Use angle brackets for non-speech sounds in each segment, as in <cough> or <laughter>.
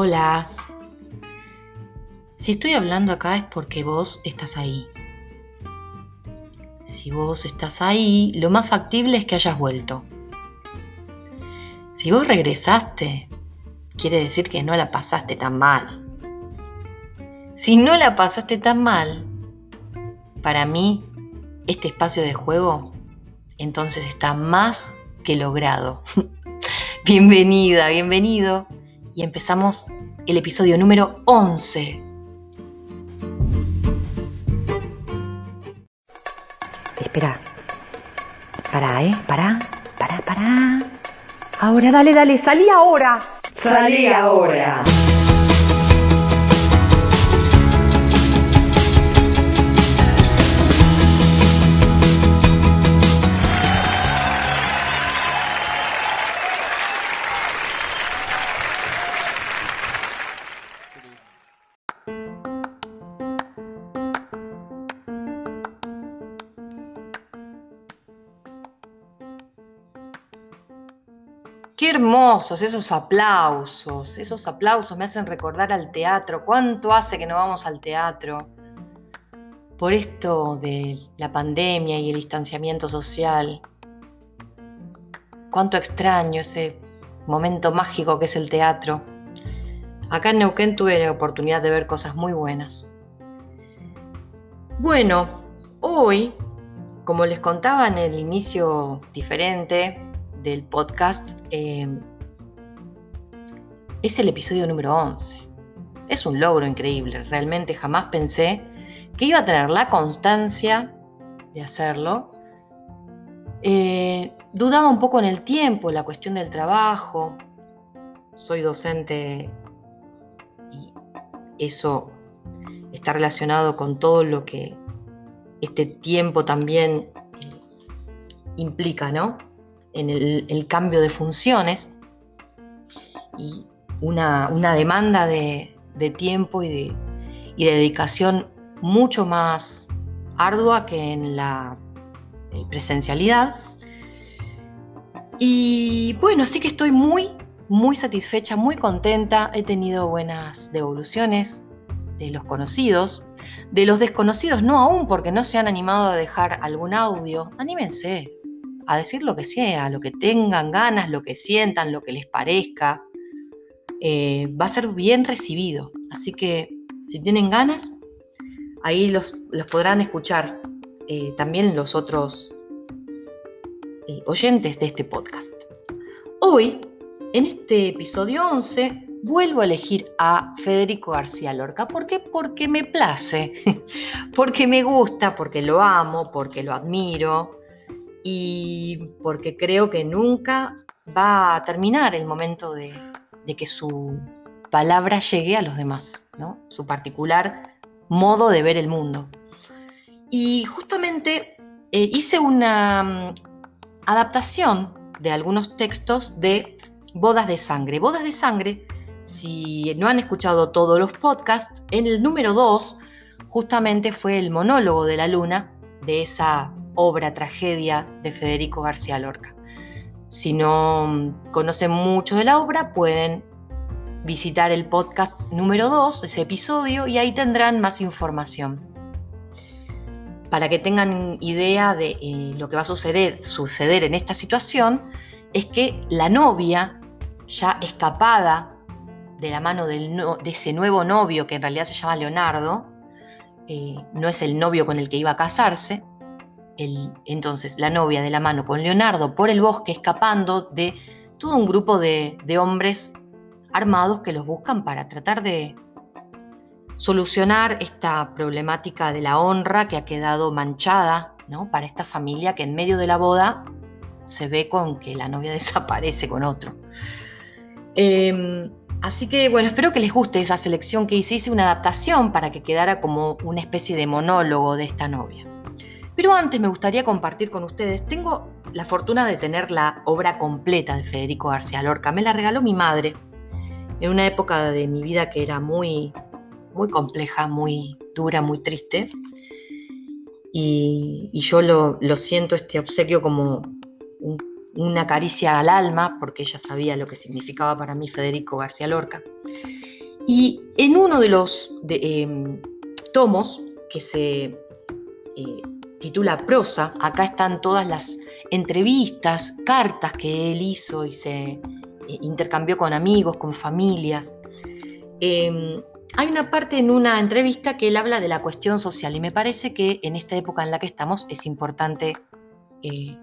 Hola. Si estoy hablando acá es porque vos estás ahí. Si vos estás ahí, lo más factible es que hayas vuelto. Si vos regresaste, quiere decir que no la pasaste tan mal. Si no la pasaste tan mal, para mí, este espacio de juego entonces está más que logrado. <laughs> Bienvenida, bienvenido. Y empezamos el episodio número 11. Espera. Para, ¿eh? Para, para, para. Ahora, dale, dale, salí ahora. Salí ahora. Hermosos esos aplausos, esos aplausos me hacen recordar al teatro. ¿Cuánto hace que no vamos al teatro? Por esto de la pandemia y el distanciamiento social. Cuánto extraño ese momento mágico que es el teatro. Acá en Neuquén tuve la oportunidad de ver cosas muy buenas. Bueno, hoy, como les contaba en el inicio diferente, del podcast eh, es el episodio número 11. Es un logro increíble, realmente jamás pensé que iba a tener la constancia de hacerlo. Eh, dudaba un poco en el tiempo, la cuestión del trabajo. Soy docente y eso está relacionado con todo lo que este tiempo también eh, implica, ¿no? En el, cambio de funciones y una, demanda de, tiempo y de, dedicación mucho más ardua que en la presencialidad. Y bueno, así que estoy muy, muy satisfecha, muy contenta. He tenido buenas devoluciones de los conocidos. De los desconocidos no aún porque no se han animado a dejar algún audio. Anímense, a decir lo que sea, lo que tengan ganas, lo que sientan, lo que les parezca. Eh, va a ser bien recibido. Así que si tienen ganas, ahí los, podrán escuchar eh, también los otros eh, oyentes de este podcast. Hoy, en este episodio 11, vuelvo a elegir a Federico García Lorca. ¿Por qué? Porque me place, <laughs> porque me gusta, porque lo amo, porque lo admiro, y porque creo que nunca va a terminar el momento de, que su palabra llegue a los demás, su particular modo de ver el mundo. Y justamente eh, hice una mm, adaptación de algunos textos de Bodas de Sangre. Bodas de Sangre, si no han escuchado todos los podcasts, en el número 2 justamente fue el monólogo de la luna de esa obra tragedia de Federico García Lorca. Si no conocen mucho de la obra, pueden visitar el podcast número 2, ese episodio, y ahí tendrán más información. Para que tengan idea de eh, lo que va a suceder, suceder en esta situación, es que la novia, ya escapada de la mano de ese nuevo novio que en realidad se llama Leonardo, eh, no es el novio con el que iba a casarse, entonces la novia de la mano con Leonardo por el bosque escapando de todo un grupo de, hombres armados que los buscan para tratar de solucionar esta problemática de la honra que ha quedado manchada ¿no? para esta familia que en medio de la boda se ve con que la novia <laughs> desaparece con otro. Em, así que bueno, espero que les guste esa selección que hice. Hice una adaptación para que quedara como una especie de monólogo de esta novia. Pero antes me gustaría compartir con ustedes, tengo la fortuna de tener la obra completa de Federico García Lorca. Me la regaló mi madre en una época de mi vida que era muy, muy compleja, muy dura, muy triste. Y, yo lo, siento este obsequio como una caricia al alma, porque ella sabía lo que significaba para mí Federico García Lorca. Y en uno de los em, tomos que se eh, titula Prosa, acá están todas las entrevistas, cartas que él hizo y se eh, intercambió con amigos, con familias. Em, hay una parte en una entrevista que él habla de la cuestión social y me parece que en esta época en la que estamos es importante eh,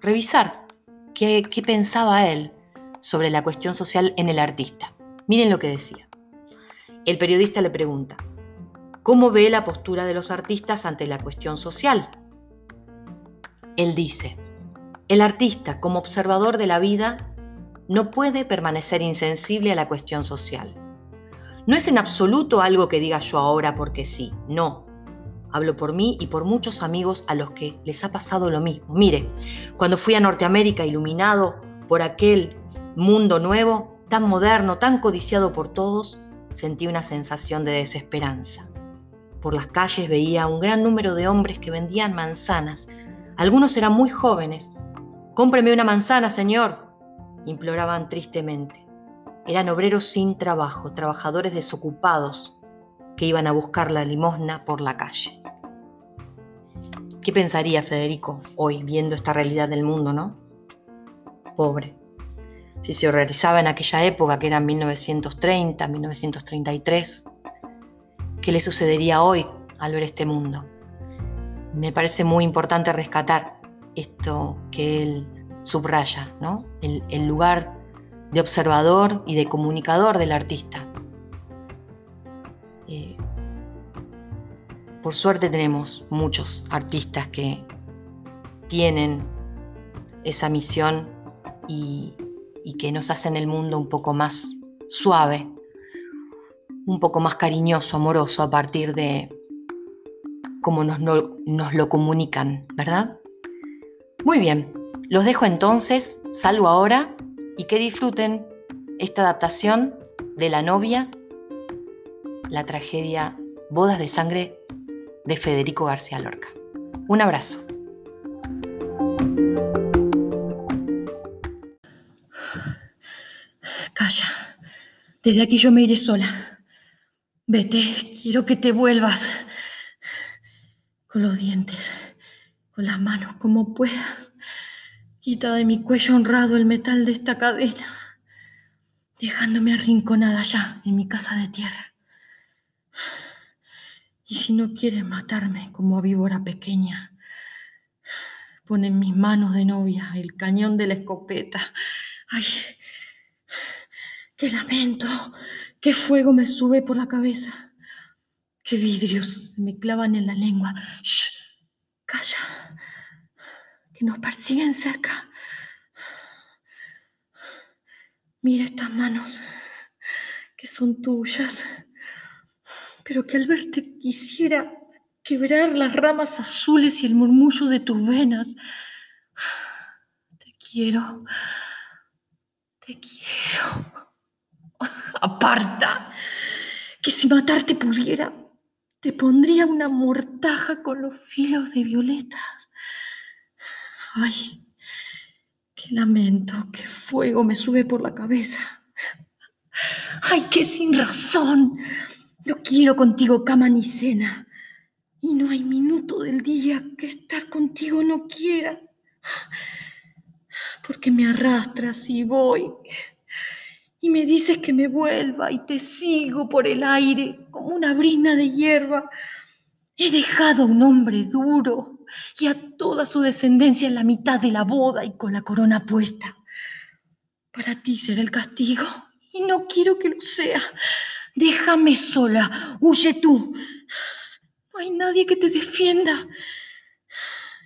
revisar qué, qué pensaba él sobre la cuestión social en el artista. Miren lo que decía. El periodista le pregunta, ¿cómo ve la postura de los artistas ante la cuestión social? Él dice, el artista como observador de la vida no puede permanecer insensible a la cuestión social no es en absoluto algo que diga yo ahora porque sí, no. Hablo por mí y por muchos amigos a los que les ha pasado lo mismo. Mire, cuando fui a Norteamérica iluminado por aquel mundo nuevo, tan moderno, tan codiciado por todos, sentí una sensación de desesperanza. Por las calles veía un gran número de hombres que vendían manzanas. Algunos eran muy jóvenes. Cómpreme una manzana, señor, imploraban tristemente. Eran obreros sin trabajo, trabajadores desocupados que iban a buscar la limosna por la calle. ¿Qué pensaría Federico hoy viendo esta realidad del mundo, no? Pobre. Si se realizaba en aquella época, que era 1930, 1933, ¿qué le sucedería hoy al ver este mundo? Me parece muy importante rescatar esto que él subraya, ¿no? El, lugar de observador y de comunicador del artista. Eh, por suerte tenemos muchos artistas que tienen esa misión y, que nos hacen el mundo un poco más suave, un poco más cariñoso, amoroso a partir de cómo nos, lo comunican, ¿verdad? Muy bien, los dejo entonces, salvo ahora y que disfruten esta adaptación de La novia, la tragedia Bodas de Sangre de Federico García Lorca. Un abrazo. Calla, desde aquí yo me iré sola. Vete, quiero que te vuelvas. Con los dientes, con las manos, como puedas. Quita de mi cuello honrado el metal de esta cadena, dejándome arrinconada allá en mi casa de tierra. Y si no quieres matarme como a víbora pequeña, pon en mis manos de novia el cañón de la escopeta. ¡Ay! ¡Qué lamento! ¡Qué fuego me sube por la cabeza! ¡Qué vidrios me clavan en la lengua! ¡Shh! ¡Calla! que nos persiguen cerca. Mira estas manos que son tuyas, pero que al verte quisiera quebrar las ramas azules y el murmullo de tus venas. Te quiero, te quiero. Aparta, que si matarte pudiera, te pondría una mortaja con los filos de violetas Ay, qué lamento, qué fuego me sube por la cabeza. Ay, qué sin razón. No quiero contigo cama ni cena. Y no hay minuto del día que estar contigo no quiera. Porque me arrastras y voy. Y me dices que me vuelva y te sigo por el aire como una brina de hierba. He dejado a un hombre duro, y a toda su descendencia en la mitad de la boda y con la corona puesta. Para ti será el castigo y no quiero que lo sea. Déjame sola, huye tú. No hay nadie que te defienda.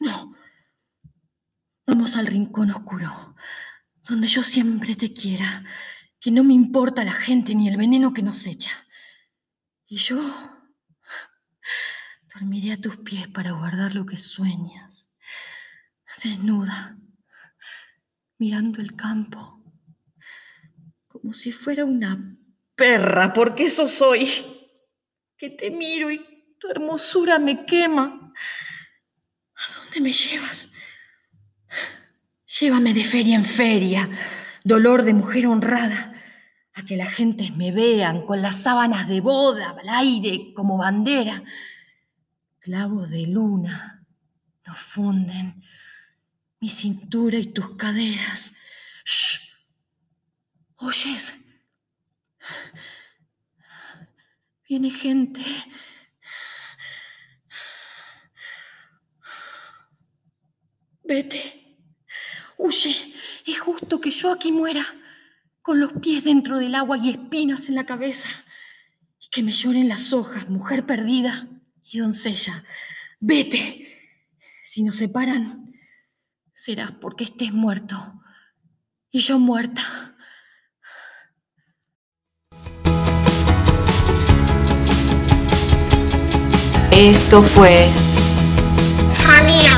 No. Vamos al rincón oscuro, donde yo siempre te quiera, que no me importa la gente ni el veneno que nos echa. Y yo Dormiré a tus pies para guardar lo que sueñas, desnuda, mirando el campo, como si fuera una perra, porque eso soy, que te miro y tu hermosura me quema. ¿A dónde me llevas? Llévame de feria en feria, dolor de mujer honrada, a que la gente me vean con las sábanas de boda al aire como bandera. Clavos de luna nos funden mi cintura y tus caderas. Shh. ¿Oyes? Viene gente. Vete. Huye. Es justo que yo aquí muera, con los pies dentro del agua y espinas en la cabeza. Y que me lloren las hojas, mujer perdida y doncella. Vete. Si nos separan, será porque estés muerto y yo muerta. Esto fue ahora.